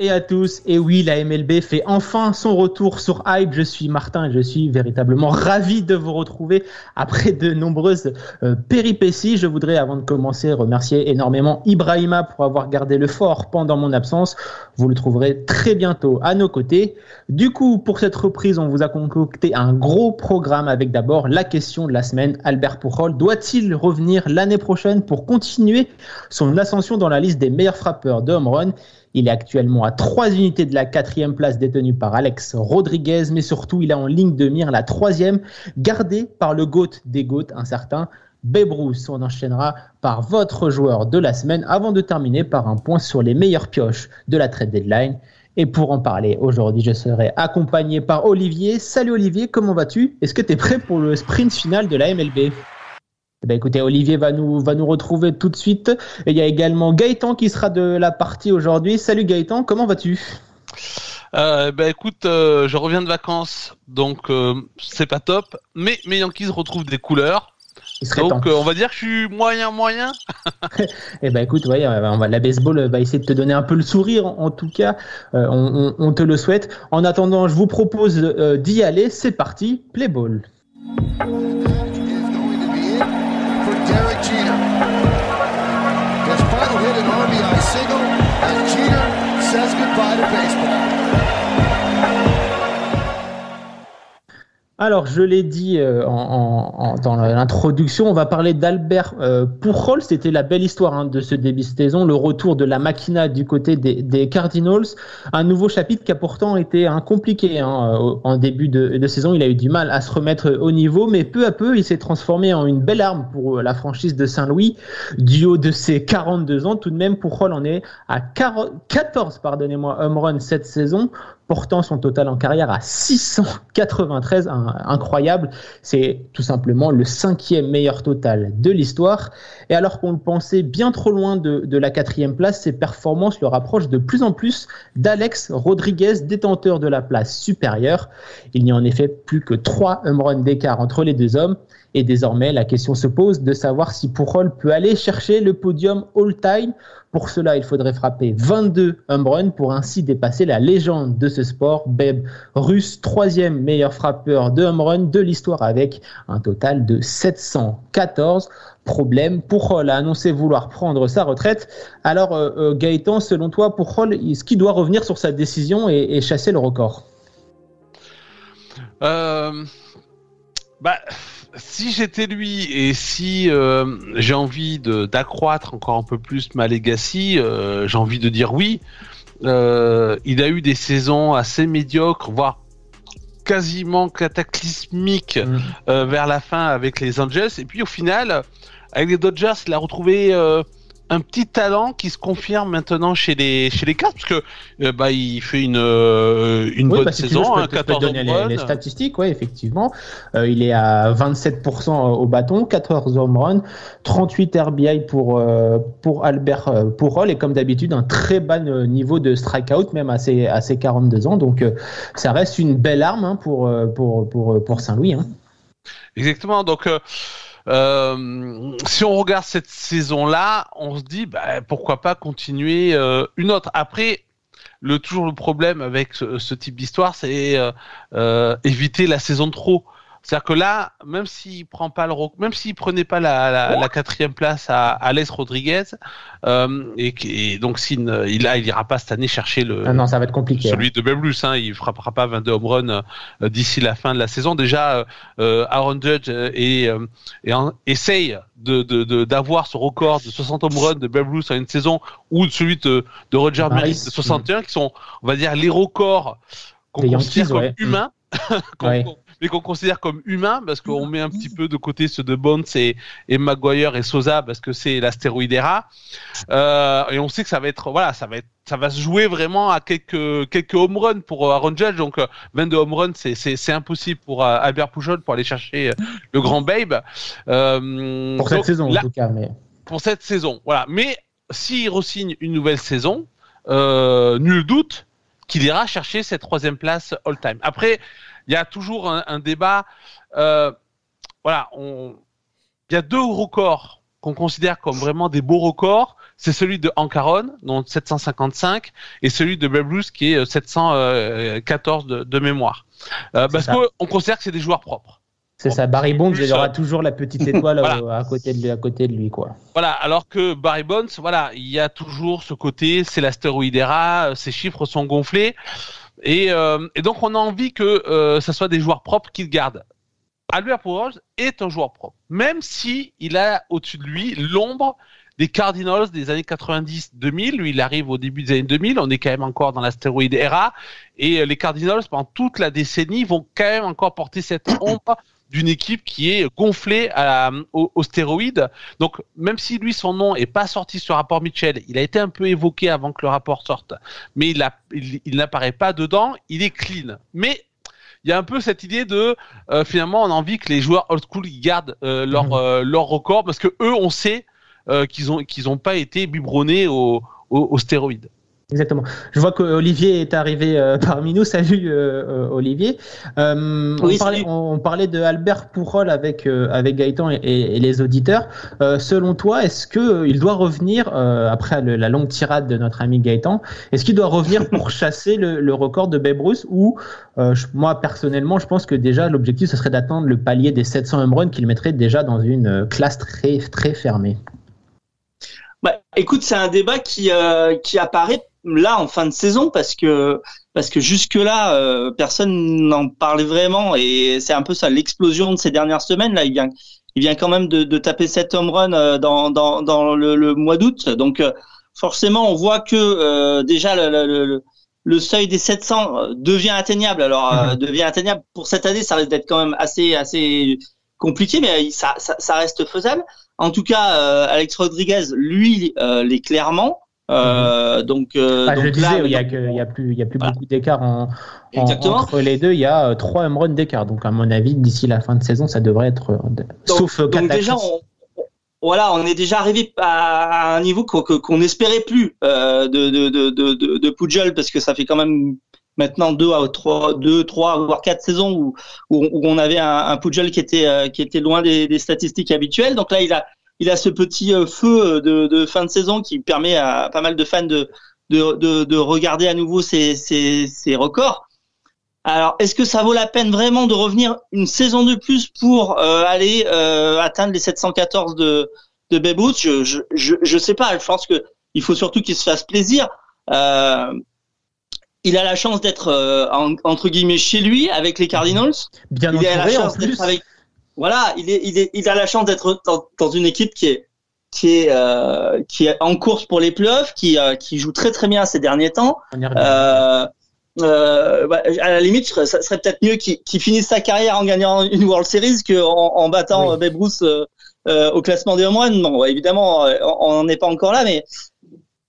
et à tous. Et oui, la MLB fait enfin son retour sur Hype. Je suis Martin et je suis véritablement ravi de vous retrouver après de nombreuses euh, péripéties. Je voudrais, avant de commencer, remercier énormément Ibrahima pour avoir gardé le fort pendant mon absence. Vous le trouverez très bientôt à nos côtés. Du coup, pour cette reprise, on vous a concocté un gros programme avec d'abord la question de la semaine. Albert Pujol doit-il revenir l'année prochaine pour continuer son ascension dans la liste des meilleurs frappeurs de home run? Il est actuellement à trois unités de la quatrième place détenue par Alex Rodriguez, mais surtout il a en ligne de mire la troisième, gardée par le GOAT des GOAT, un certain Babe. On enchaînera par votre joueur de la semaine avant de terminer par un point sur les meilleures pioches de la trade deadline. Et pour en parler aujourd'hui, je serai accompagné par Olivier. Salut Olivier, comment vas-tu? Est-ce que tu es prêt pour le sprint final de la MLB eh ben écoutez, Olivier va nous, va nous retrouver tout de suite. Et il y a également Gaëtan qui sera de la partie aujourd'hui. Salut Gaëtan, comment vas-tu? Euh, ben écoute, euh, je reviens de vacances, donc euh, c'est pas top, mais mes Yankees retrouvent des couleurs. Donc euh, on va dire que je suis moyen moyen. Eh ben écoute, ouais, on va, la baseball va essayer de te donner un peu le sourire. En, tout cas, on, on- on te le souhaite. En attendant, je vous propose d'y aller. C'est parti, play ball. Derek Jeter. His final hit an RBI single, and Jeter says goodbye to baseball. Alors, je l'ai dit euh, en, en- dans l'introduction, on va parler d'Albert euh. C'était la belle histoire hein, de ce début de saison, le retour de la machina du côté des, des Cardinals. Un nouveau chapitre qui a pourtant été hein, compliqué hein, au- en début de, de saison. Il a eu du mal à se remettre au niveau, mais peu à peu, il s'est transformé en une belle arme pour euh, la franchise de Saint-Louis. Du haut de ses 42 ans, tout de même, Pujol en est à 40 14 pardonnez-moi, home run cette saison portant son total en carrière à 693, un- incroyable. C'est tout simplement le cinquième meilleur total de l'histoire. Et alors qu'on le pensait bien trop loin de, la quatrième place, ses performances le rapprochent de plus en plus d'Alex Rodriguez, détenteur de la place supérieure. Il n'y a en effet plus que trois home d'écart entre les deux hommes. Et désormais, la question se pose de savoir si Pujol peut aller chercher le podium all-time. Pour cela, il faudrait frapper 22 home pour ainsi dépasser la légende de ce sport, Babe Ruth, troisième meilleur frappeur de home de l'histoire avec un total de 714. Problème, Pujol a annoncé vouloir prendre sa retraite. Alors, euh, euh, Gaëtan, selon toi, Pujol, est-ce qu'il doit revenir sur sa décision et, et chasser le record? Euh, bah si j'étais lui et si euh, j'ai envie de d'accroître encore un peu plus ma legacy, euh, j'ai envie de dire oui. Euh, il a eu des saisons assez médiocres, voire quasiment cataclysmiques Mm. euh, vers la fin avec les Angels. Et puis au final, avec les Dodgers, il a retrouvé euh, un petit talent qui se confirme maintenant chez les chez les Cards parce que euh, bah il fait une euh, une Oui, bonne bah, si tu veux, saison, je hein, peux, je peux te 14 donner home les, runs. les statistiques, ouais, effectivement. Euh, il est à 27% au bâton, 14 home runs, 38 RBI pour, pour Albert euh, Pujol et comme d'habitude, un très bas niveau de strikeout, même à ses, à ses 42 ans. Donc, ça reste une belle arme hein, pour, pour, pour, pour Saint-Louis. Hein. Exactement. Donc, euh, si on regarde cette saison-là, on se dit bah, pourquoi pas continuer euh, une autre. Après, le toujours le problème avec ce, ce type d'histoire, c'est euh, éviter la saison de trop. C'est-à-dire que là, même s'il prend pas le, même s'il prenait pas la, la, la quatrième place à Alex Rodriguez, euh, et, et donc s'il il, il ira pas cette année chercher le, Ah non, ça va être compliqué. hein. celui de Babe Ruth, hein, il frappera pas 22 home runs euh, d'ici la fin de la saison. Déjà, euh, euh, Aaron Judge et, euh, et en- essaye de de- de- d'avoir ce record de 60 home runs de Ruth en une saison ou celui de, de Roger Maris. Maris de 61, qui sont, on va dire, les records qu'on considère comme ouais. humains. qu'on- Ouais. Mais qu'on considère comme humain parce qu'on met un petit peu de côté ceux de Bones et, et Maguire et Sosa parce que c'est l'astéroïde ERA. Euh, et on sait que ça va être, voilà, ça va être, ça va se jouer vraiment à quelques quelques home runs pour euh, Aaron Judge. Donc euh, 22 home runs, c'est c'est c'est impossible pour euh, Albert Pujol pour aller chercher euh, le grand Babe. Euh, Pour cette donc, saison, là- en tout cas. Mais... pour cette saison. Voilà. Mais s'il re-signe une nouvelle saison, euh, nul doute qu'il ira chercher cette troisième place all-time. Après, il y a toujours un, un débat. euh, voilà, on- il y a deux records qu'on considère comme vraiment des beaux records. C'est celui de Hank Aaron, dont 755, et celui de Babe Ruth, qui est euh, 714 de, de mémoire. Euh, parce qu'on considère que c'est des joueurs propres. C'est ça, Barry Bonds, il aura euh, toujours la petite étoile Voilà. euh, à, côté de, lui- à côté de lui, quoi. Voilà, alors que Barry Bonds, voilà, il y a toujours ce côté, c'est l'astéroïde ERA, euh, ses chiffres sont gonflés, et, euh, et donc on a envie que euh, ça soit des joueurs propres qu'il garde. Albert Pujols est un joueur propre, même si il a au-dessus de lui l'ombre des Cardinals des années 90-2000. Lui, il arrive au début des années 2000. On est quand même encore dans l'astéroïde ERA. Et euh, les Cardinals, pendant toute la décennie, vont quand même encore porter cette ombre d'une équipe qui est gonflée à au, au stéroïde. Donc, même si lui, son nom est pas sorti sur le rapport Mitchell, il a été un peu évoqué avant que le rapport sorte, mais il, a- il, il n'apparaît pas dedans, il est clean. Mais il y a un peu cette idée de euh, finalement on a envie que les joueurs old school gardent euh, leur Mhm. euh, leur record parce que eux on sait euh, qu'ils ont qu'ils ont pas été biberonnés au, au, au stéroïde. Exactement. Je vois qu'Olivier est arrivé euh, parmi nous. Salut euh, euh, Olivier. Euh, Oui, on, parlait, salut. on, on parlait de Albert Pourrol avec euh, avec Gaëtan et, et- et les auditeurs. Euh, selon toi, est-ce que il doit revenir euh, après le- la longue tirade de notre ami Gaëtan Est-ce qu'il doit revenir pour chasser le, le record de Babe Ruth ou euh, je- moi personnellement, je pense que déjà l'objectif ce serait d'atteindre le palier des 700 home runs qu'il mettrait déjà dans une classe très très fermée. Bah, écoute, c'est un débat qui euh, qui apparaît là en fin de saison parce que parce que jusque là euh, personne n'en parlait vraiment. Et c'est un peu ça l'explosion de ces dernières semaines là il vient il vient quand même de, de taper 7 home runs euh, dans dans dans le, le mois d'août. Donc euh, forcément on voit que euh, déjà le, le, le, le seuil des 700 euh, devient atteignable. Alors euh, devient atteignable. Pour cette année ça risque d'être quand même assez assez compliqué mais ça ça, ça reste faisable. En tout cas, euh, Alex Rodriguez, lui, euh, l'est clairement. Euh, Donc, euh, Ah, je donc disais, là, il y a plus, il y a plus Voilà. beaucoup d'écart en, en- Exactement. entre les deux. Il y a euh, trois home runs d'écart. Donc, à mon avis, d'ici la fin de saison, ça devrait être, euh, Donc- sauf euh, donc déjà, on, voilà, on est déjà arrivé à un niveau qu'on qu'on n'espérait plus euh, de, de, Pujol parce que ça fait quand même maintenant deux à trois, deux, trois voire quatre saisons où, où, où on avait un, un Pujol qui était euh, qui était loin des, des statistiques habituelles. Donc là, il a il a ce petit euh, feu de, de fin de saison qui permet à pas mal de fans de de, de, de regarder à nouveau ses, ses, ses records. Alors, est-ce que ça vaut la peine vraiment de revenir une saison de plus pour euh, aller euh, atteindre les 714 de de Babe Ruth? Je, je je je sais pas. Je pense que il faut surtout qu'il se fasse plaisir. Euh, il a la chance d'être euh, en- entre guillemets chez lui avec les Cardinals. bien il a la entouré en chance plus. d'être avec. Voilà, il est il est il a la chance d'être dans, dans une équipe qui est qui est euh, qui est en course pour les playoffs, qui euh, qui joue très très bien ces derniers temps. Euh, euh, bah, à la limite, ça serait peut-être mieux qu'il qu'il finisse sa carrière en gagnant une World Series qu'en en battant Oui. Babe Ruth au classement des home runs. Bon, évidemment, on n'en est pas encore là, mais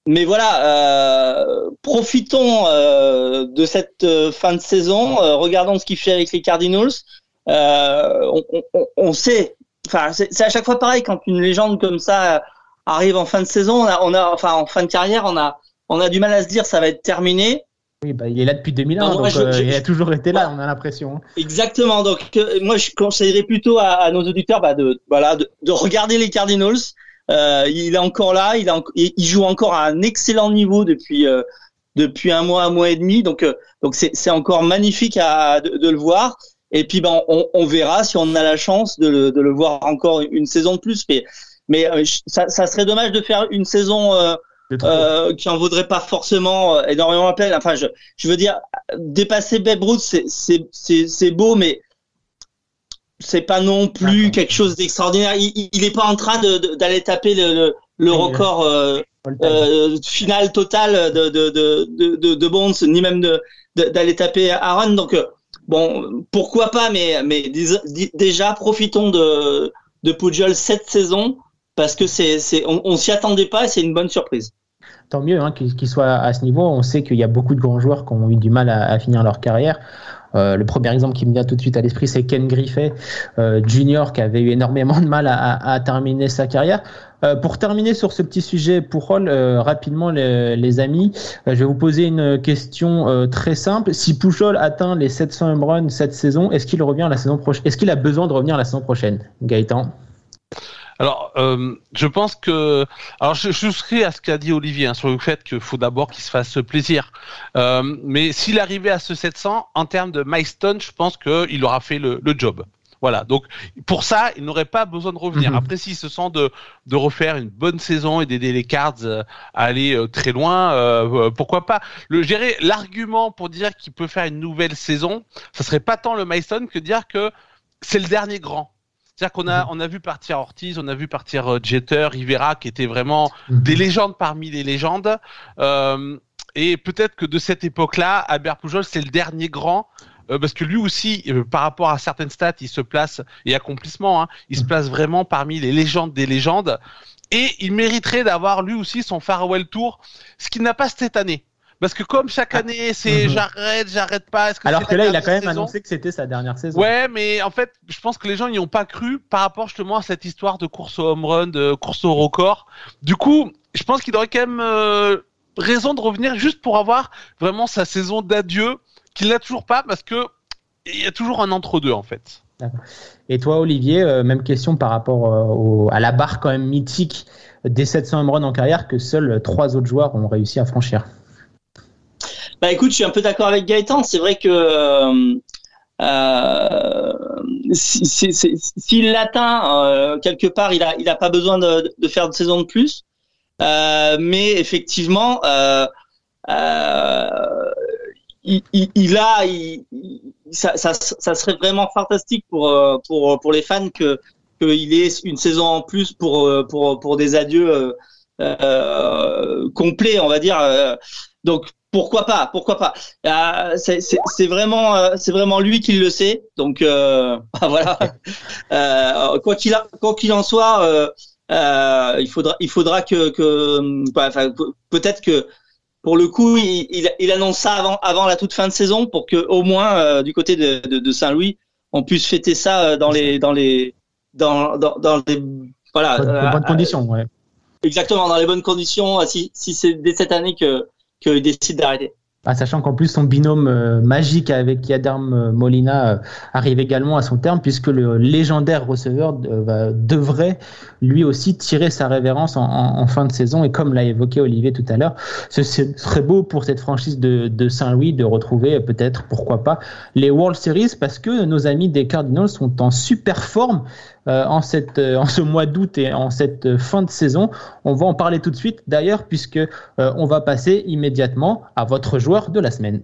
mais voilà, euh, profitons euh, de cette euh, fin de saison. euh, regardons ce qu'il fait avec les Cardinals. Euh, on, on, on sait, enfin, c'est à chaque fois pareil quand une légende comme ça arrive en fin de saison. On a, on a, enfin, en fin de carrière, on a, on a du mal à se dire ça va être terminé. Oui, bah, il est là depuis 2001, Non, moi, donc je- euh, je- il a toujours été là, on a l'impression. Exactement. Donc euh, moi je conseillerais plutôt à, à nos auditeurs bah, de voilà de, de regarder les Cardinals. Euh, il est encore là, il, a il joue encore à un excellent niveau depuis euh, depuis un mois, un mois et demi. Donc euh, donc c'est c'est encore magnifique à de, de le voir. Et puis ben on, on verra si on a la chance de le, de le voir encore une saison de plus. Mais mais euh, ça, ça serait dommage de faire une saison euh, euh, qui en vaudrait pas forcément euh, énormément la peine. Enfin, je, je veux dire, dépasser Babe Ruth, c'est, beau, mais c'est pas non plus quelque chose d'extraordinaire. Il, il- est pas en train d'aller taper le, le, le record euh, time. euh, final total de, de, de, de, de, Bonds, ni même d'aller taper Aaron. Donc, euh, bon, pourquoi pas, mais, mais déjà, profitons de, de Pujol cette saison parce que c'est, c'est, on, s'y attendait pas et c'est une bonne surprise. Tant mieux hein, qu'il, soit à ce niveau. On sait qu'il y a beaucoup de grands joueurs qui ont eu du mal à finir leur carrière. Euh, le premier exemple qui me vient tout de suite à l'esprit, c'est Ken Griffey euh, Junior, qui avait eu énormément de mal à, à, terminer sa carrière. Euh, pour terminer sur ce petit sujet pour Roll, euh, rapidement les, les amis, euh, je vais vous poser une question très simple. Si Pujol atteint les 700 home runs cette saison, est-ce qu'il revient la saison prochaine? Est-ce qu'il a besoin de revenir la saison prochaine, Gaëtan? Alors, euh, je pense que, alors je, je souscris à ce qu'a dit Olivier hein, sur le fait qu'il faut d'abord qu'il se fasse plaisir. Euh, mais s'il arrivait à ce 700, en termes de milestone, je pense qu'il aura fait le, le job. Voilà. Donc pour ça, il n'aurait pas besoin de revenir. Mhm. Après, s'il se sent de, de refaire une bonne saison et d'aider les Cards euh, à aller euh, très loin, euh, pourquoi pas Le gérer l'argument pour dire qu'il peut faire une nouvelle saison, ça serait pas tant le milestone que dire que c'est le dernier grand. C'est-à-dire qu'on a, mhm. on a vu partir Ortiz, on a vu partir euh, Jeter, Rivera, qui étaient vraiment mhm. des légendes parmi les légendes. Euh, et peut-être que de cette époque-là, Albert Pujol, c'est le dernier grand. Euh, parce que lui aussi, par rapport à certaines stats, il se place, et accomplissement, hein, il se mhm. place vraiment parmi les légendes des légendes. Et il mériterait d'avoir lui aussi son farewell tour, ce qu'il n'a pas cette année. Parce que comme chaque ah. année, c'est mhm. j'arrête, j'arrête pas. Que Alors que là, il a quand même annoncé que c'était sa dernière saison. Ouais, mais en fait, je pense que les gens n'y ont pas cru par rapport justement à cette histoire de course au home run, de course au record. Du coup, je pense qu'il aurait quand même euh, raison de revenir juste pour avoir vraiment sa saison d'adieu, qu'il n'a toujours pas parce que il y a toujours un entre-deux en fait. Et toi, Olivier, euh, même question par rapport euh, à la barre quand même mythique des 700 home runs en carrière que seuls trois autres joueurs ont réussi à franchir. Bah écoute, je suis un peu d'accord avec Gaëtan. C'est vrai que euh, euh s'il l'atteint euh, quelque part, il a il a pas besoin de, de faire de saison de plus. Euh, mais effectivement, euh, il, il, il, a, il, ça, ça, ça, serait vraiment fantastique pour pour pour les fans que qu'il ait une saison en plus pour pour pour des adieux complets, on va dire. Donc pourquoi pas Pourquoi pas euh, C'est vraiment, euh, c'est vraiment lui qui le sait. Donc euh, voilà. euh, quoi qu'il en soit, il faudra, il faudra que, que bah, peut-être que pour le coup, il, il, il, annonce ça avant, avant la toute fin de saison pour que au moins du côté de, de, de Saint-Louis, on puisse fêter ça dans les, dans les, dans, dans, dans les, voilà, bonnes, bonnes conditions, ouais. Exactement, dans les bonnes conditions. Si, si c'est dès cette année que qu'il décide d'arrêter. Ah, sachant qu'en plus son binôme euh, magique avec Yadam euh, Molina euh, arrive également à son terme puisque le légendaire receveur devrait lui aussi tirer sa révérence en, fin de saison et comme l'a évoqué Olivier tout à l'heure, ce serait beau pour cette franchise de Saint-Louis de retrouver peut-être pourquoi pas les World Series parce que nos amis des Cardinals sont en super forme euh, euh, en ce mois d'août et en cette fin de saison. On va en parler tout de suite d'ailleurs puisque euh, on va passer immédiatement à votre joueur de la semaine.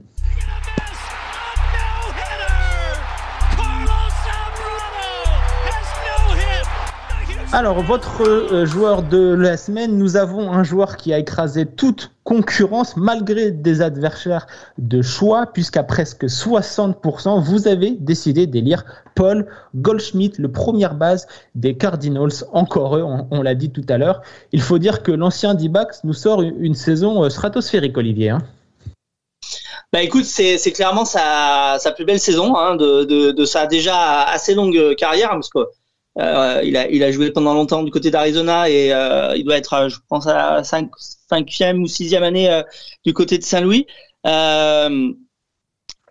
Alors, votre euh, joueur de la semaine, nous avons un joueur qui a écrasé toute concurrence malgré des adversaires de choix, puisqu'à presque 60%, vous avez décidé d'élire Paul Goldschmidt, le première base des Cardinals. Encore eux, on, l'a dit tout à l'heure. Il faut dire que l'ancien D-Backs nous sort une, saison euh, stratosphérique, Olivier. Hein. Bah écoute, c'est clairement sa, sa plus belle saison hein, de, de, de, sa déjà assez longue carrière, parce que euh, il, a, il a joué pendant longtemps du côté d'Arizona et euh, il doit être, euh, je pense, à la 5, cinquième ou sixième année euh, du côté de Saint-Louis. Euh,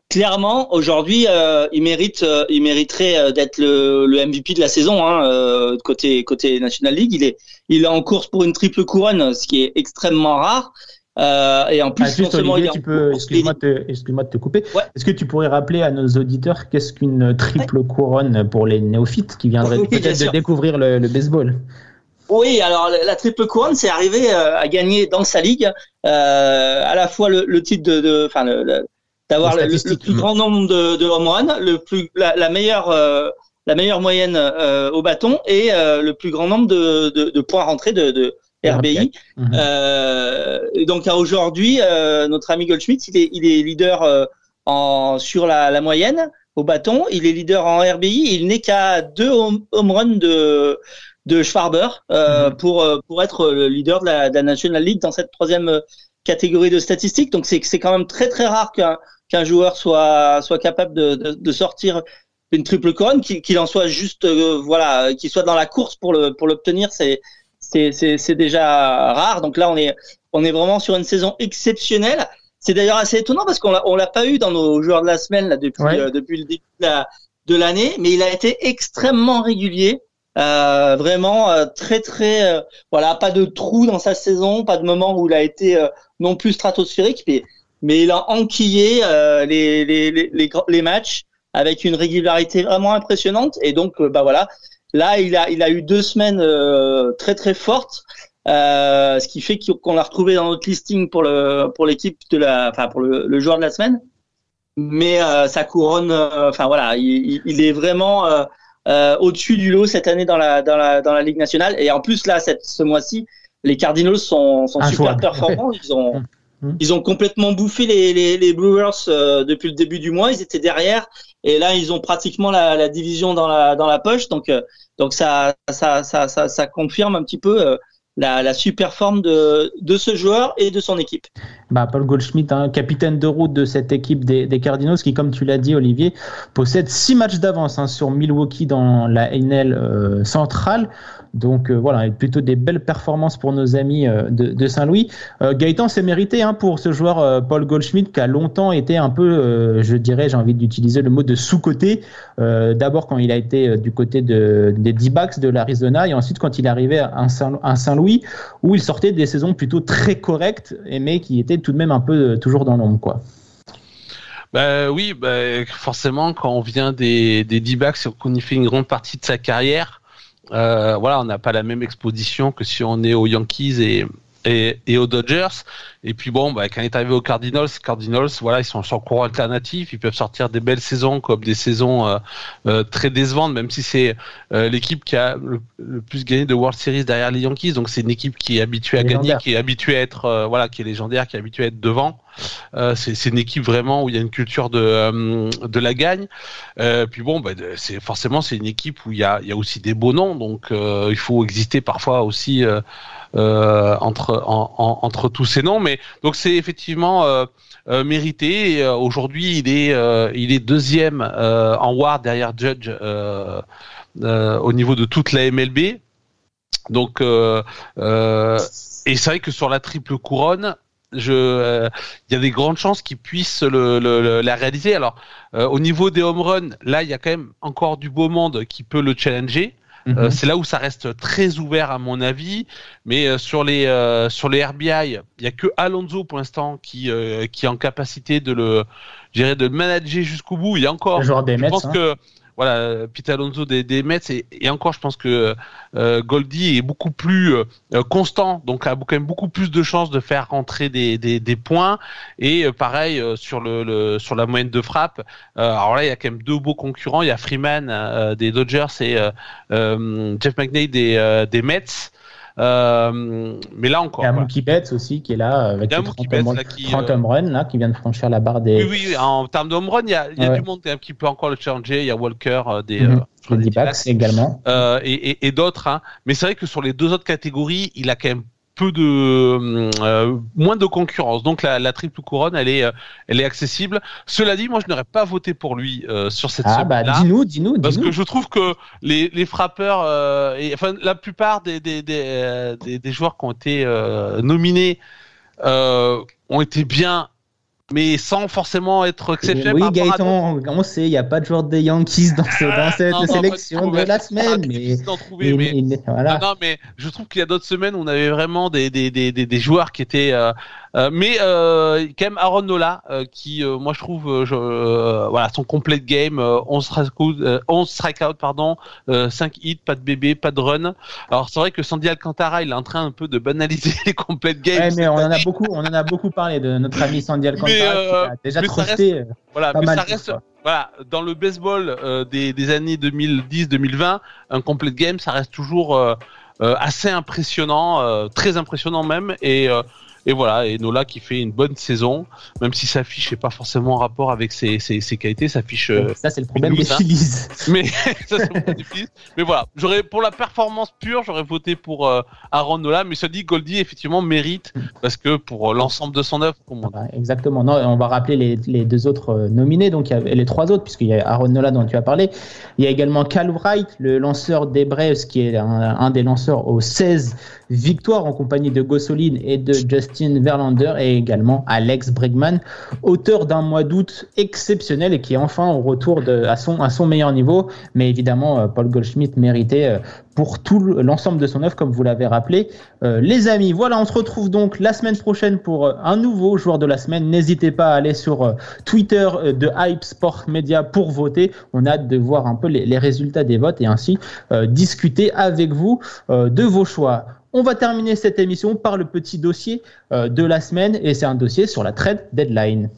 clairement, aujourd'hui, il mérite, il mériterait d'être le, le, MVP de la saison hein, côté côté National League. Il est, il est en course pour une triple couronne, ce qui est extrêmement rare. Euh, et en plus, ah, Olivier, tu peux, excuse-moi de, excuse de te couper. Est-ce que tu pourrais rappeler à nos auditeurs qu'est-ce qu'une triple couronne pour les néophytes qui viendraient peut-être de découvrir le, le, baseball? Oui, alors la triple couronne, c'est arriver euh, à gagner dans sa ligue euh, à la fois le, le titre de, enfin, d'avoir le, le, plus grand nombre de, de home le plus, la, la meilleure, euh, la meilleure moyenne euh, au bâton et le plus grand nombre de, de, de points rentrés de, RBI. Euh, donc aujourd'hui, euh, notre ami Goldschmidt, il est, il est leader euh, en sur la, la moyenne au bâton. Il est leader en RBI. Il n'est qu'à deux home, home runs de de Schwarber euh, pour euh, pour être le leader de la, de la National League dans cette troisième catégorie de statistiques. Donc c'est c'est quand même très très rare qu'un qu'un joueur soit soit capable de, de, de sortir une triple couronne, qu'il en soit juste euh, voilà, qu'il soit dans la course pour le pour l'obtenir, c'est c'est déjà rare. Donc là on est on est vraiment sur une saison exceptionnelle. C'est d'ailleurs assez étonnant parce qu'on on l'a pas eu dans nos joueurs de la semaine là depuis Ouais. euh, depuis le début de la de l'année, mais il a été extrêmement régulier. Euh, vraiment euh, très très voilà pas de trou dans sa saison pas de moment où il a été non plus stratosphérique mais mais il a enquillé les, les, les, les, matchs avec une régularité vraiment impressionnante et donc bah voilà là il a il a eu deux semaines euh, très très fortes euh, ce qui fait qu'on l'a retrouvé dans notre listing pour le pour l'équipe de la enfin pour le, le joueur de la semaine. Mais euh, sa couronne euh, enfin voilà il, est vraiment au-dessus du lot cette année dans la dans la dans la Ligue nationale. Et en plus là cette ce mois-ci les Cardinals sont sont super performants. Ils ont Mm. ils ont complètement bouffé les les, les Brewers euh, depuis le début du mois ils étaient derrière et là ils ont pratiquement la, la division dans la dans la poche donc euh, donc ça ça ça ça, ça confirme un petit peu euh, la, la super forme de de ce joueur et de son équipe Bah, Paul Goldschmidt, hein, capitaine de route de cette équipe des, des Cardinals, qui, comme tu l'as dit, Olivier, possède six matchs d'avance hein, sur Milwaukee dans la NL euh, centrale. Donc euh, voilà, plutôt des belles performances pour nos amis euh, de, Saint-Louis. Euh, Gaëtan s'est mérité hein, pour ce joueur Paul Goldschmidt qui a longtemps été un peu, je dirais, j'ai envie d'utiliser le mot de sous-côté. D'abord quand il a été du côté de, des D-backs de l'Arizona et ensuite quand il arrivé à Saint- à Saint-Louis où il sortait des saisons plutôt très correctes mais qui étaient tout de même un peu toujours dans l'ombre quoi. Bah oui, bah, forcément, quand on vient des, des D-backs et qu'on y fait une grande partie de sa carrière, voilà, on n'a pas la même exposition que si on est aux Yankees et, et, et aux Dodgers. Et puis bon, bah, quand il est arrivé aux Cardinals, Cardinals, voilà, ils sont sur courant alternatif, ils peuvent sortir des belles saisons comme des saisons euh, euh, très décevantes, même si c'est euh, l'équipe qui a le, le plus gagné de World Series derrière les Yankees. Donc c'est une équipe qui est habituée à Légendaire. gagner, qui est habituée à être, euh, voilà, qui est légendaire, qui est habituée à être devant. Euh, c'est une équipe vraiment où il y a une culture de euh, de la gagne. Euh, puis bon, bah, c'est forcément c'est une équipe où il y a il y a aussi des beaux noms, donc euh, il faut exister parfois aussi euh, entre en- en- entre tous ces noms. Donc c'est effectivement euh, euh, mérité. Euh, Aujourd'hui, il est il est deuxième en WAR derrière Judge au niveau de toute la MLB. Donc et c'est vrai que sur la triple couronne, il y a des grandes chances qu'il puisse la réaliser. Alors, au niveau des home runs, là, il y a quand même encore du beau monde qui peut le challenger. Euh, c'est là où ça reste très ouvert à mon avis, mais euh, sur les euh, sur les RBI, il y a que Alonso pour l'instant qui qui est en capacité de le de le manager jusqu'au bout. Il y a encore Le joueur des je Mets, pense hein. que voilà, Peter Alonso des, Mets et, encore, je pense que euh, Goldie est beaucoup plus euh, constant, donc a quand même beaucoup plus de chances de faire rentrer des, des, points. Et euh, pareil euh, sur le, sur la moyenne de frappe. Alors là, il y a quand même deux beaux concurrents. Il y a Freeman des Dodgers et Jeff McNeil des Mets. Euh, mais là encore. Il y a voilà. Mookie Betts aussi qui est là avec Il y a ses Mookie 30 Betts, home, là, qui, 30 euh, home runs, là, qui vient de franchir la barre des, Oui, oui, en termes de home run, il y a, il y a Ouais. du monde qui peut encore le challenger. Il y a Walker euh, des, euh, D-backs D-backs. également. Euh, et, et, et d'autres. Hein. Mais c'est vrai que sur les deux autres catégories, il a quand même peu de euh, moins de concurrence. Donc la, la triple couronne, elle est, euh, elle est accessible. Cela dit, moi je n'aurais pas voté pour lui euh, sur cette Ah bah dis-nous, dis-nous, Parce dis-nous. que je trouve que les, les frappeurs, euh, et, enfin la plupart des, des, des, euh, des, des joueurs qui ont été euh, nominés euh, ont été bien, mais sans forcément être exceptionnels. Oui, à Gaëtan, on sait, il n'y a pas de joueur des Yankees dans, ce- dans cette Non, non, sélection de la semaine. Mais, trouver, voilà. Non, mais je trouve qu'il y a d'autres semaines où on avait vraiment des, des, des, des, des joueurs qui étaient. euh, mais euh, quand même Aaron Nola, euh, qui, euh, moi je trouve, euh, je, euh, voilà, son complete game, euh, 11 strikeout, euh, 11 strikeout, pardon, euh, 5 hits, pas de bébé, pas de run. Alors c'est vrai que Sandy Alcantara, il est en train un peu de banaliser les complete games. Ouais, mais on en a beaucoup, on en a beaucoup parlé de notre ami Sandy Alcantara Mais, euh, qui a déjà trusté. euh, Voilà, pas mais mal ça reste, voilà, dans le baseball euh, des, des années 2010-2020, un complete game, ça reste toujours euh, euh, assez impressionnant, euh, très impressionnant même. Et, euh, et voilà, et Nola qui fait une bonne saison, même si sa fiche n'est pas forcément en rapport avec ses, ses, ses qualités, sa fiche. euh, Ça, c'est le problème Louis, des. Phillies. mais ça, c'est le problème des Phillies. Mais voilà, j'aurais pour la performance pure, j'aurais voté pour euh, Aaron Nola, mais ça dit Goldie effectivement mérite parce que pour euh, l'ensemble de son œuvre, on dit. Ouais, exactement. Non, on va rappeler les, les deux autres nominés, donc il y a les trois autres, puisqu'il y a Aaron Nola dont tu as parlé. Il y a également Cal Wright, le lanceur des Braves, qui est un, un des lanceurs aux 16 victoires en compagnie de Gossolin et de Justin Verlander, et également Alex Bregman, auteur d'un mois d'août exceptionnel et qui est enfin au retour de, à, son, à son meilleur niveau. Mais évidemment, euh, Paul Goldschmidt méritait euh, pour tout le- l'ensemble de son œuvre, comme vous l'avez rappelé. Euh, les amis, voilà, on se retrouve donc la semaine prochaine pour un nouveau joueur de la semaine. N'hésitez pas à aller sur Twitter de Hype Sport Media pour voter. On a hâte de voir un peu les, résultats des votes et ainsi discuter avec vous de vos choix. On va terminer cette émission par le petit dossier euh, de la semaine et c'est un dossier sur la trade deadline.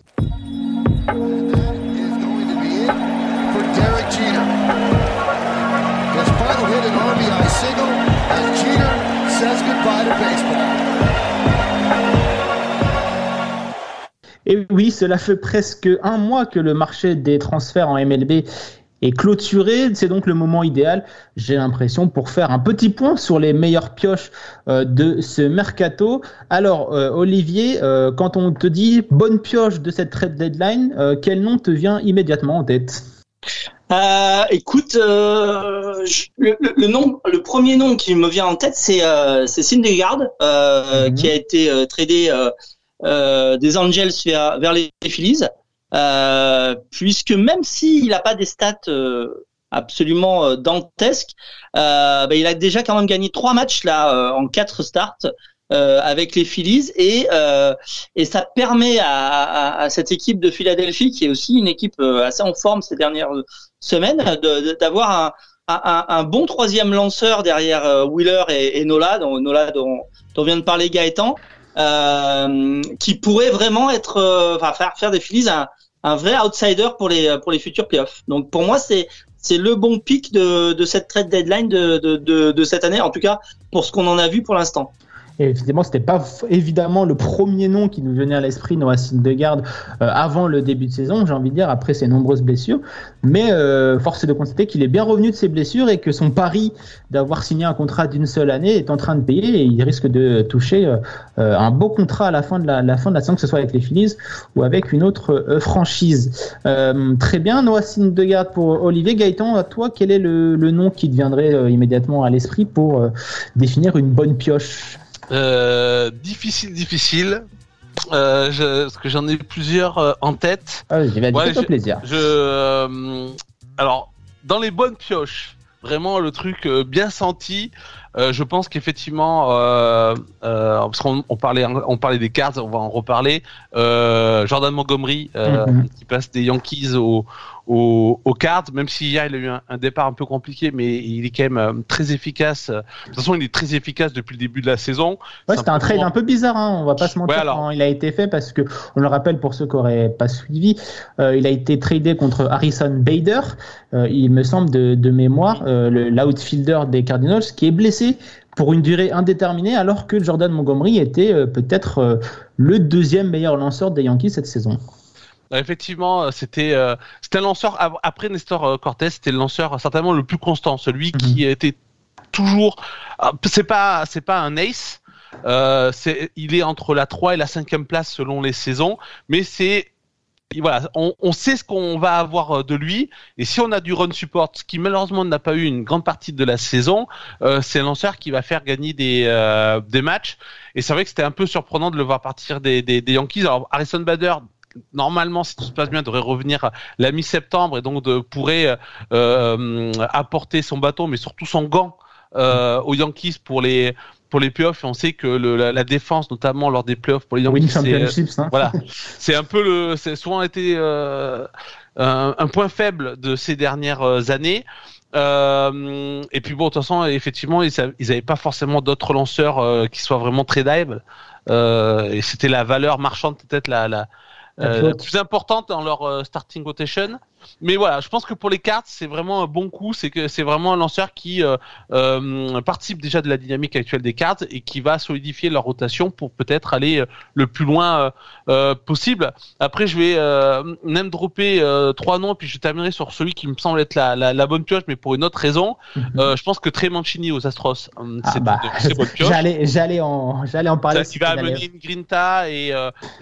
Et oui, cela fait presque un mois que le marché des transferts en MLB est clôturé. C'est donc le moment idéal, j'ai l'impression, pour faire un petit point sur les meilleures pioches euh, de ce mercato. Alors, euh, Olivier, euh, quand on te dit bonne pioche de cette trade deadline, euh, quel nom te vient immédiatement en tête? Euh, écoute, euh, je- le, nom, le premier nom qui me vient en tête, c'est euh, c'est Syndergaard, euh, Mhm. qui a été euh, tradé euh, euh, des Angels vers, vers les Phillies, euh, puisque même s'il n'a pas des stats euh, absolument euh, dantesques, euh, bah, il a déjà quand même gagné trois matchs là en quatre starts. avec les Phillies et et ça permet à, à, à cette équipe de Philadelphie qui est aussi une équipe assez en forme ces dernières semaine de- de- d'avoir un, un, un bon troisième lanceur derrière Wheeler et, et Nola, dont, Nola dont, dont vient de parler Gaëtan, euh, qui pourrait vraiment être, euh, enfin faire faire des Phillies un, vrai outsider pour les pour les futurs playoffs. Donc pour moi c'est c'est le bon pic de, de cette trade deadline de, de, de, de cette année, en tout cas pour ce qu'on en a vu pour l'instant. Et évidemment, c'était pas évidemment le premier nom qui nous venait à l'esprit, Noah Syndergaard, euh, avant le début de saison, j'ai envie de dire, après ses nombreuses blessures. Mais euh, force est de constater qu'il est bien revenu de ses blessures et que son pari d'avoir signé un contrat d'une seule année est en train de payer et il risque de toucher euh, euh, un beau contrat à la fin de la, fin de la saison, que ce soit avec les Phillies ou avec une autre franchise. Très bien, Noah Syndergaard pour Olivier Gaëtan. À toi, quel est le, le nom qui te viendrait immédiatement à l'esprit pour définir une bonne pioche? Euh, difficile, difficile. Euh, je, parce que j'en ai plusieurs euh, en tête. Ah, j'y vais Ouais, plaisir. Je, euh, alors, dans les bonnes pioches, vraiment le truc bien senti. euh, je pense qu'effectivement, euh, euh, parce qu'on on parlait, on parlait des cards, on va en reparler. Euh, Jordan Montgomery euh, Mhm. qui passe des Yankees aux au, au cards, même si hier il a eu un, un départ un peu compliqué, mais il est quand même euh, très efficace. De toute façon, il est très efficace depuis le début de la saison. Ouais, c'était un trade un peu bizarre, hein, on va pas se mentir Ouais, alors. quand il a été fait parce que on le rappelle pour ceux qui auraient pas suivi, euh, il a été tradé contre Harrison Bader, euh, il me semble de, de mémoire, euh, l'outfielder des Cardinals qui est blessé pour une durée indéterminée alors que Jordan Montgomery était peut-être le deuxième meilleur lanceur des Yankees cette saison. Euh, Effectivement, euh, c'était euh, c'était un lanceur après Nestor euh, Cortés, c'était le lanceur certainement le plus constant, celui qui était toujours. ah, C'est pas c'est pas un ace. Euh, il est entre la 3 et la 5e place selon les saisons, mais c'est voilà, on, on sait ce qu'on va avoir de lui, et si on a du run support, ce qui malheureusement n'a pas eu une grande partie de la saison, euh, c'est un lanceur qui va faire gagner des, euh, des matchs. Et c'est vrai que c'était un peu surprenant de le voir partir des, des, des Yankees. Alors Harrison Bader, normalement, si tout se passe bien, devrait revenir la mi-septembre et donc de, pourrait euh, apporter son bâton, mais surtout son gant euh, aux Yankees pour les pour les playoffs. Et on sait que le, la, la défense, notamment lors des playoffs pour les Yankees, c'est- hein. voilà, c'est un peu le, c'est souvent été euh, un, un point faible de ces dernières années. Euh, et puis bon, de toute façon, effectivement, ils n'avaient pas forcément d'autres lanceurs euh, qui soient vraiment très dive. Euh, et c'était la valeur marchande peut-être la, la, La euh, plus importante dans leur euh, starting rotation. Mais voilà, je pense que pour les cartes, c'est vraiment un bon coup. C'est que c'est vraiment un lanceur qui euh, euh, participe déjà de la dynamique actuelle des cartes et qui va solidifier leur rotation pour peut-être aller euh, le plus loin possible. Après, je vais même dropper trois noms, puis je terminerai sur celui qui me semble être la, la, la bonne pioche, mais pour une autre raison. Euh, je pense que Trey Mancini aux Astros, euh, Ah c'est bah, bonne pioche. J'allais, en, j'allais en parler. Ça, qui va amener une grinta et,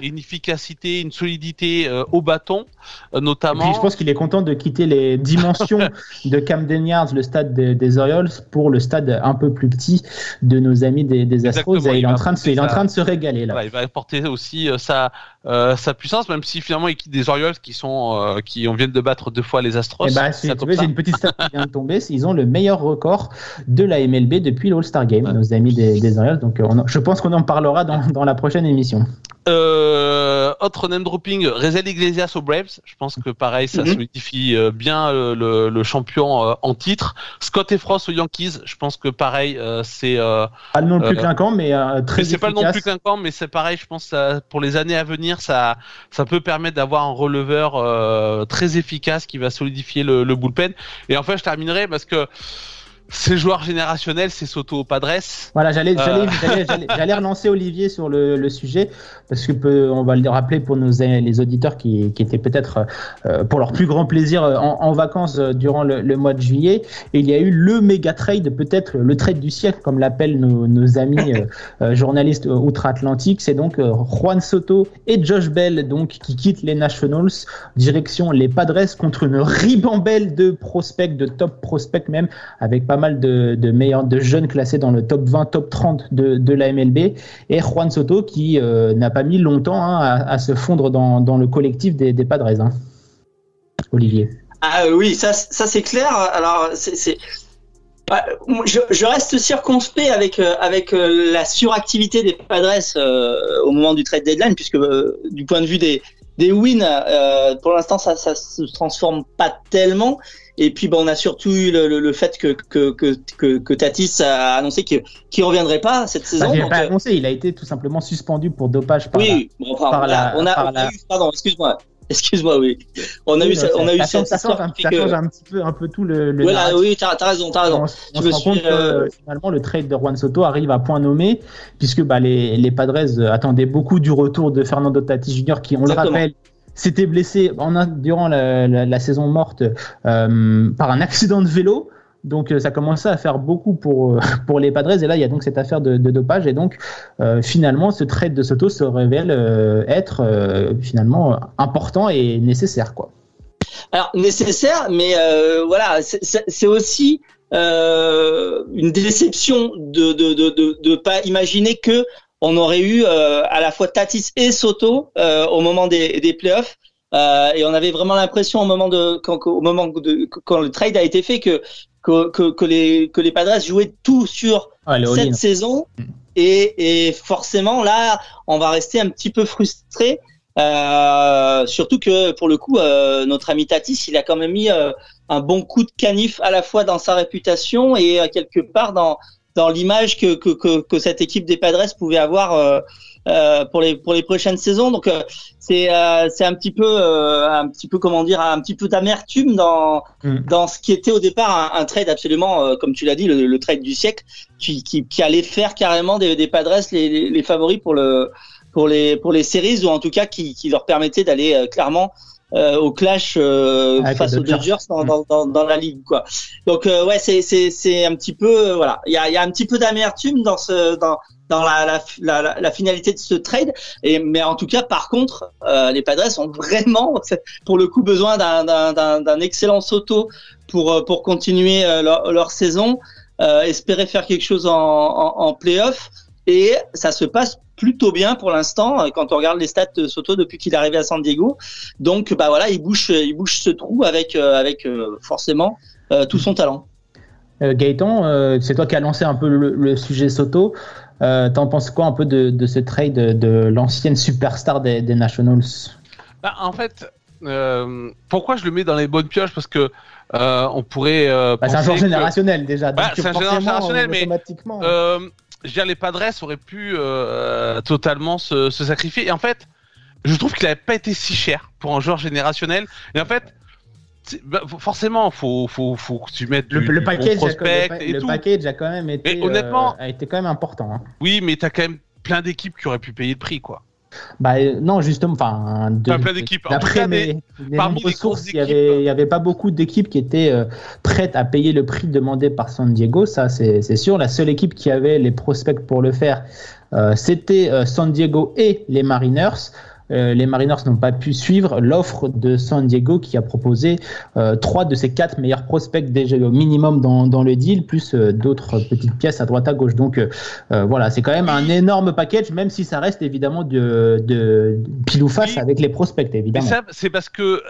et une efficacité, une solidité au bâton, Et notamment. puis je pense qu'il est content de quitter les dimensions de Camden Yards, le stade des, des Orioles, pour le stade un peu plus petit de nos amis des, des Astros. Il, il est en train de se, il est en apporter train de se régaler là. Voilà, il va apporter aussi euh, sa euh, sa puissance, même si finalement il quitte des Orioles qui sont euh, qui on vient de battre deux fois les Astros. Et bah, si ça. j'ai une petite stat qui vient de tomber. Ils ont le meilleur record de la MLB depuis l'All-Star Game, Ouais. nos amis des, des Orioles. Donc, on je pense qu'on en parlera dans, dans la prochaine émission. Euh, autre name dropping, Rezel Iglesias aux Braves. Je pense que pareil, ça Mhm. solidifie euh, bien euh, le, le champion euh, en titre. Scott Efros aux Yankees. Je pense que pareil, euh, c'est euh, Pas le nom le plus clinquant, mais euh, très c'est pas le nom le plus clinquant, mais c'est pareil. Je pense que ça- pour les années à venir, ça, ça peut permettre d'avoir un releveur euh, très efficace qui va solidifier le, le bullpen. Et enfin, je terminerai parce que ces joueurs générationnels, c'est Soto Padres. Voilà, j'allais, Euh. j'allais, j'allais, relancer Olivier sur le, le sujet parce que peut- on va le rappeler pour nos les auditeurs qui, qui étaient peut-être euh, pour leur plus grand plaisir euh, en, en vacances durant le, le mois de juillet. Et il y a eu le méga trade, peut-être le trade du siècle, comme l'appellent nos, nos amis euh, journalistes outre-Atlantique. C'est donc Juan Soto et Josh Bell donc qui quittent les Nationals direction les Padres contre une ribambelle de prospects, de top prospects même, avec pas mal de, meilleurs, de jeunes classés dans le top 20, top 30 de, de la MLB. Et Juan Soto qui euh, n'a pas mis longtemps hein, à, se fondre dans, dans le collectif des, des Padres. hein. Olivier. Ah oui, ça, c'est clair. Alors, Ah, moi, je, reste circonspect avec euh, avec euh, la suractivité des Padres euh, au moment du trade deadline, puisque euh, du point de vue des des wins, euh, pour l'instant, ça ça se transforme pas tellement. Et puis, bon, on a surtout eu le, le, le fait que que, que que que Tatis a annoncé qu'il qu'il reviendrait pas cette saison. Il n'a donc, pas euh, annoncé, il a été tout simplement suspendu pour dopage par la- oui, bon, enfin, par on a, la- on a, par on a la- eu, pardon, excuse-moi, excuse-moi, oui, on a eu, Oui, ça- ça- on a eu ça, change- ça change, un, ça change petit peu, un peu tout le, le Voilà, narratif. oui, t'as as raison, t'as raison. On, on se rend que euh, finalement le trade de Juan Soto arrive à point nommé puisque bah, les, les Padres euh, attendaient beaucoup du retour de Fernando Tatis Jr. qui, on Exactement. le rappelle, s'était blessé en, durant la, la- la saison morte euh, par un accident de vélo. Donc euh, ça commençait à faire beaucoup pour, euh, pour les Padres et là il y a donc cette affaire de, dopage et donc euh, finalement ce trade de Soto se révèle être finalement important et nécessaire quoi. Alors nécessaire, mais voilà, c'est- aussi une déception de de de de, de pas imaginer que on aurait eu à la fois Tatis et Soto au moment des des playoffs. Et on avait vraiment l'impression au moment de au moment de quand le trade a été fait que que, que, que les que les Padres jouaient tout sur Ouais, all-in. cette saison et, et forcément là on va rester un petit peu frustré euh, surtout que pour le coup euh, notre ami Tatis il a quand même mis euh, un bon coup de canif à la fois dans sa réputation et euh, quelque part dans dans l'image que, que, que, que cette équipe des Padres pouvait avoir euh, euh, pour les pour les prochaines saisons donc euh, c'est euh, c'est un petit peu euh, un petit peu comment dire un petit peu d'amertume dans Mm. dans ce qui était au départ un, un trade absolument euh, comme tu l'as dit le, le trade du siècle qui, qui, qui allait faire carrément des, des Padres les, les, les favoris pour le pour les pour les séries ou en tout cas qui, qui leur permettait d'aller euh, clairement euh, au clash euh, Avec face aux Dodgers. Dodgers dans, dans, la ligue quoi. Donc euh, ouais c'est c'est c'est un petit peu euh, voilà il y a il y a un petit peu d'amertume dans ce dans dans la, la, la, finalité de ce trade et mais en tout cas par contre euh, les Padres ont vraiment pour le coup besoin d'un d'un d'un d'un excellent Soto pour pour continuer leur, leur saison euh, espérer faire quelque chose en, en, en playoff et ça se passe plutôt bien pour l'instant euh, quand on regarde les stats de Soto depuis qu'il est arrivé à San Diego. Donc bah voilà, il bouche il bouche ce trou avec euh, avec euh, forcément euh, tout son talent. Euh, Gaëtan, euh, c'est toi qui as lancé un peu le, le sujet Soto. Euh, T'en penses quoi un peu de, de ce trade de, de l'ancienne superstar des, des Nationals? Bah, en fait, euh, pourquoi je le mets dans les bonnes pioches? Parce que euh, on pourrait. euh, bah, C'est un joueur que- générationnel déjà. Bah, c'est un joueur générationnel, mais, automatiquement, Euh, je veux dire, les Padres auraient pu euh, totalement se, se sacrifier. Et en fait, je trouve qu'il n'avait pas été si cher pour un joueur générationnel. Et en fait, bah, forcément, faut, faut, faut que tu mettes Le, du, le bon package, a, prospect le, pa- et le tout. package a quand même été, Et honnêtement- euh, a été quand même important. hein. Oui, mais t'as quand même plein d'équipes qui auraient pu payer le prix, quoi. Bah euh, non, justement, enfin, plein d'équipes. Tout D'après mes, mes il y équipes, avait, il y avait pas beaucoup d'équipes qui étaient euh, prêtes à payer le prix demandé par San Diego. Ça, c'est c'est sûr. La seule équipe qui avait les prospects pour le faire, euh, c'était euh, San Diego et les Mariners. Euh, les Mariners n'ont pas pu suivre l'offre de San Diego qui a proposé euh, trois de ses quatre meilleurs prospects déjà au minimum dans, dans le deal, plus euh, d'autres petites pièces à droite à gauche. Donc voilà, c'est quand même un énorme package, même si ça reste évidemment de, de pile ou face avec les prospects, Mais évidemment. ça, c'est parce que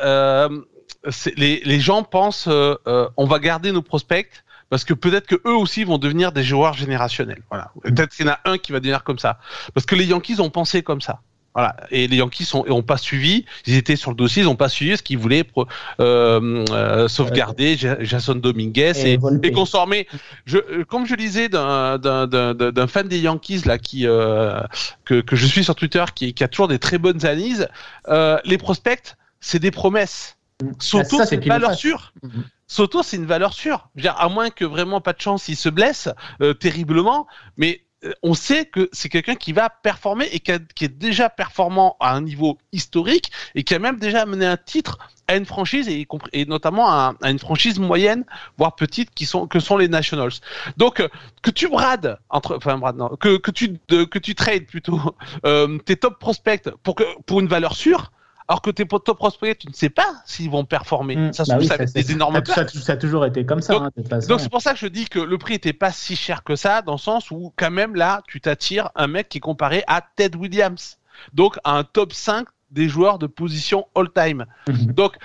les, les gens pensent on va garder nos prospects parce que peut-être que eux aussi vont devenir des joueurs générationnels. Voilà. Peut-être qu'il y en a un qui va devenir comme ça. Parce que les Yankees ont pensé comme ça. Voilà. Et les Yankees ont, ont pas suivi. Ils étaient sur le dossier, ils ont pas suivi ce qu'ils voulaient pro- euh, euh, sauvegarder Ja- Jason Dominguez Et et, et consommer. Je, euh, comme je lisais d'un fan des Yankees là qui euh, que, que je suis sur Twitter qui, qui a toujours des très bonnes analyses, euh, les prospects c'est des promesses. Soto Ah, c'est une valeur sûre. Mhm. Soto, c'est une valeur sûre. Je veux dire, à moins que vraiment pas de chance, il se blesse euh, terriblement, mais on sait que c'est quelqu'un qui va performer et qui, est déjà performant à un niveau historique et qui a même déjà amené un titre à une franchise et, notamment à, une franchise moyenne, voire petite, qui sont que sont les Nationals. Donc euh, que tu brades entre, enfin non, que tu que tu trades plutôt euh, tes top prospects pour que pour une valeur sûre. Alors que tes top prospects, tu ne sais pas s'ils vont performer. Mm. Ça Bah oui, ça des énormes ça, a toujours été comme ça, Donc- hein, donc c'est pour ça que je dis que le prix était pas si cher que ça, dans le sens où quand même là, tu t'attires un mec qui est comparé à Ted Williams, donc à un top 5 des joueurs de position all-time. Mhm. Donc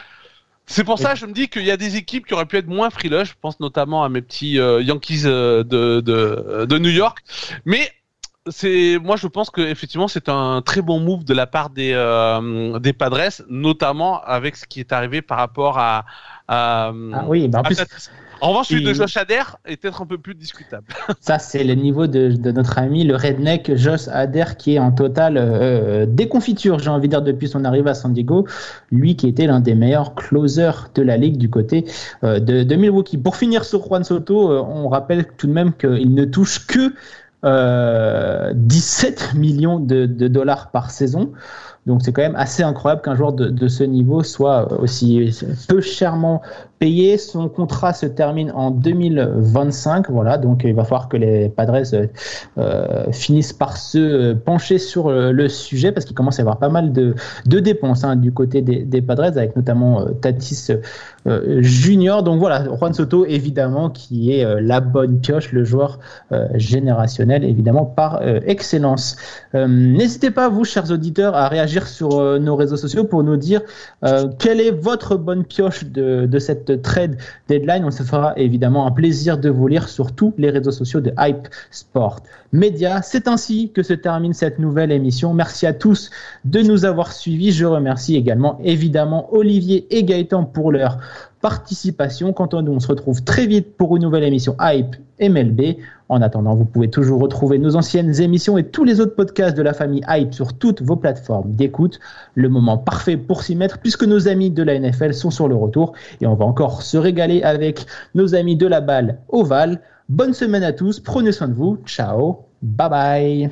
c'est pour ça que je me dis qu'il y a des équipes qui auraient pu être moins frileuses. Je pense notamment à mes petits euh, Yankees euh, de, de, de New York, mais c'est moi je pense que effectivement c'est un très bon move de la part des euh, des Padres, notamment avec ce qui est arrivé par rapport à, à Ah oui, bah en à plus. En revanche, celui de Josh Adair est peut-être un peu plus discutable. ça c'est le niveau de, de notre ami le redneck Josh Adair qui est en totale euh, déconfiture, j'ai envie de dire, depuis son arrivée à San Diego. Lui qui était l'un des meilleurs closers de la ligue du côté euh, de, de Milwaukee. Pour finir sur Juan Soto, on rappelle tout de même qu'il ne touche que 17 millions de, de dollars par saison. Donc c'est quand même assez incroyable qu'un joueur de, ce niveau soit aussi peu chèrement payé. Son contrat se termine en 2025. Voilà, donc il va falloir que les Padres euh, euh, finissent par se pencher sur euh, le sujet parce qu'il commence à y avoir pas mal de, dépenses hein, du côté des, Padres, avec notamment euh, Tatis euh, Junior. Donc voilà, Juan Soto évidemment qui est euh, la bonne pioche, le joueur euh, générationnel évidemment par euh, excellence. Euh, N'hésitez pas vous, chers auditeurs, à réagir sur euh, nos réseaux sociaux pour nous dire euh, quelle est votre bonne pioche de, de cette trade deadline. On se fera évidemment un plaisir de vous lire sur tous les réseaux sociaux de Hype Sport Media. C'est ainsi que se termine cette nouvelle émission. Merci à tous de nous avoir suivis. Je remercie également évidemment Olivier et Gaëtan pour leur participation. Quant à nous, on se retrouve très vite pour une nouvelle émission Hype MLB. En attendant, vous pouvez toujours retrouver nos anciennes émissions et tous les autres podcasts de la famille Hype sur toutes vos plateformes d'écoute. Le moment parfait pour s'y mettre puisque nos amis de la NFL sont sur le retour et on va encore se régaler avec nos amis de la balle ovale. Bonne semaine à tous, prenez soin de vous, ciao, bye bye.